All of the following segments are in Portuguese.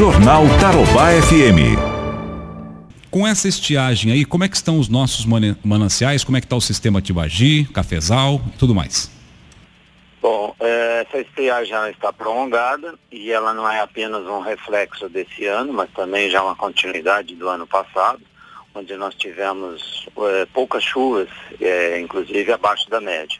Jornal Tarobá FM. Com essa estiagem aí, como é que estão os nossos mananciais? Como é que está o sistema Tibagi, Cafezal e tudo mais? Bom, é, essa estiagem já está prolongada e ela não é apenas um reflexo desse ano, mas também já uma continuidade do ano passado, onde nós tivemos é, poucas chuvas, é, inclusive abaixo da média.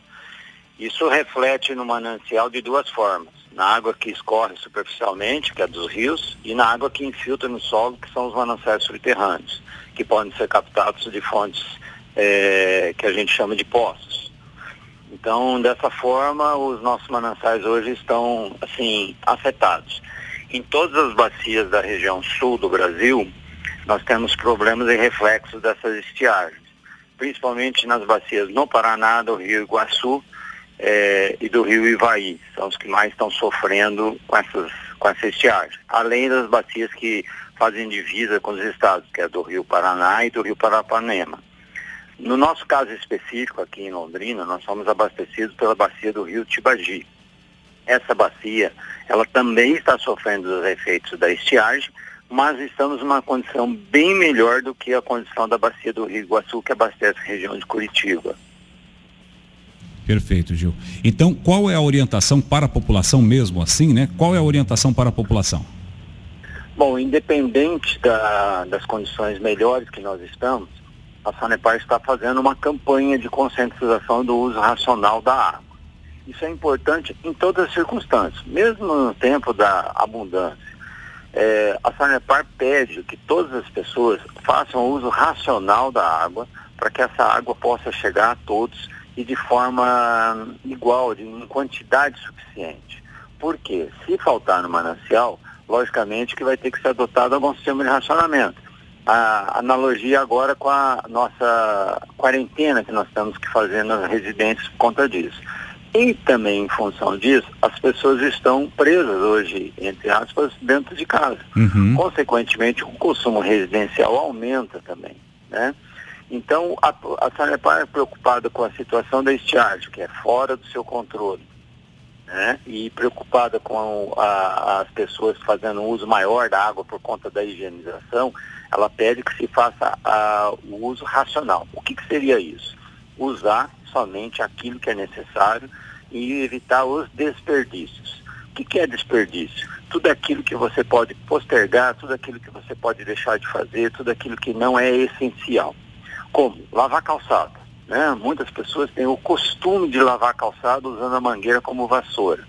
Isso reflete no manancial de duas formas na água que escorre superficialmente, que é dos rios, e na água que infiltra no solo, que são os mananciais subterrâneos, que podem ser captados de fontes é, que a gente chama de poços. Então, dessa forma, os nossos mananciais hoje estão, assim, afetados. Em todas as bacias da região sul do Brasil, nós temos problemas e reflexos dessas estiagens, principalmente nas bacias no Paraná, do Rio Iguaçu, é, e do rio Ivaí. São os que mais estão sofrendo com, essas, com essa estiagem. Além das bacias que fazem divisa com os estados, que é do rio Paraná e do rio Parapanema. No nosso caso específico, aqui em Londrina, nós somos abastecidos pela bacia do rio Tibagi. Essa bacia, ela também está sofrendo os efeitos da estiagem, mas estamos numa condição bem melhor do que a condição da bacia do Rio Iguaçu, que abastece a região de Curitiba. Perfeito, Gil. Então, qual é a orientação para a população mesmo assim, né? Qual é a orientação para a população? Bom, independente da, das condições melhores que nós estamos, a Sanepar está fazendo uma campanha de conscientização do uso racional da água. Isso é importante em todas as circunstâncias, mesmo no tempo da abundância. É, a Sanepar pede que todas as pessoas façam uso racional da água para que essa água possa chegar a todos e de forma igual, de, em quantidade suficiente. Porque se faltar no manancial, logicamente que vai ter que ser adotado algum sistema de racionamento. A analogia agora com a nossa quarentena que nós temos que fazer nas residências por conta disso. E também em função disso, as pessoas estão presas hoje, entre aspas, dentro de casa. Uhum. Consequentemente, o consumo residencial aumenta também, né? Então, a, a Sanepar é preocupada com a situação da estiagem, que é fora do seu controle, né? e preocupada com a, as pessoas fazendo uso maior da água por conta da higienização, ela pede que se faça o uso racional. O que, que seria isso? Usar somente aquilo que é necessário e evitar os desperdícios. O que, que é desperdício? Tudo aquilo que você pode postergar, tudo aquilo que você pode deixar de fazer, tudo aquilo que não é essencial. Como? Lavar calçado. Né? Muitas pessoas têm o costume de lavar calçado usando a mangueira como vassoura.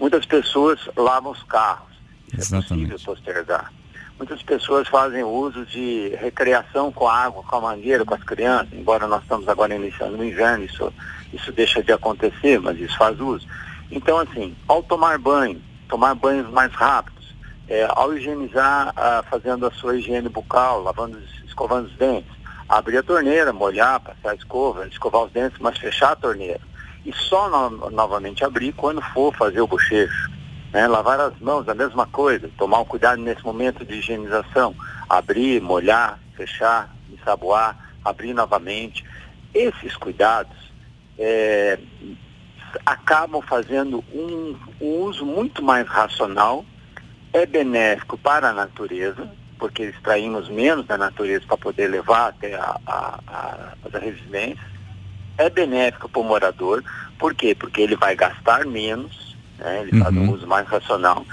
Muitas pessoas lavam os carros. Isso é Exatamente. é possível postergar. Muitas pessoas fazem uso de recreação com a água, com a mangueira, com as crianças, embora nós estamos agora iniciando no inverno, isso, isso deixa de acontecer, mas isso faz uso. Então, assim, ao tomar banho, tomar banhos mais rápidos, é, ao higienizar, ah, fazendo a sua higiene bucal, lavando, escovando os dentes, abrir a torneira, molhar, passar a escova, escovar os dentes, mas fechar a torneira. E só no, novamente abrir quando for fazer o bochecho. Né? Lavar as mãos, a mesma coisa, tomar um cuidado nesse momento de higienização. Abrir, molhar, fechar, ensaboar, abrir novamente. Esses cuidados é, acabam fazendo um, um uso muito mais racional, é benéfico para a natureza, porque extraímos menos da natureza para poder levar até a, a, a, as residências. É benéfico para o morador, por quê? Porque ele vai gastar menos, né? ele uhum. faz um uso mais racional.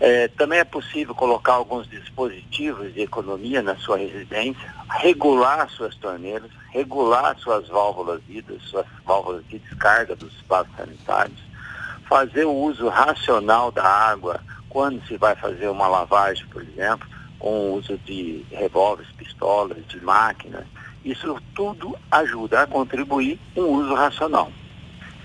É, também é possível colocar alguns dispositivos de economia na sua residência, regular suas torneiras, regular suas válvulas vidas, suas válvulas de descarga dos espaços sanitários, fazer o uso racional da água quando se vai fazer uma lavagem, por exemplo, com o uso de revólveres, pistolas, de máquinas, isso tudo ajuda a contribuir com o uso racional.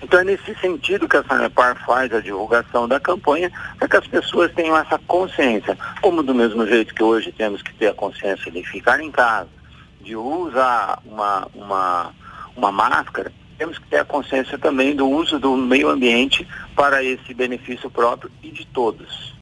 Então é nesse sentido que a Sanepar faz a divulgação da campanha, para que as pessoas tenham essa consciência. Como do mesmo jeito que hoje temos que ter a consciência de ficar em casa, de usar uma, uma, uma máscara, temos que ter a consciência também do uso do meio ambiente para esse benefício próprio e de todos.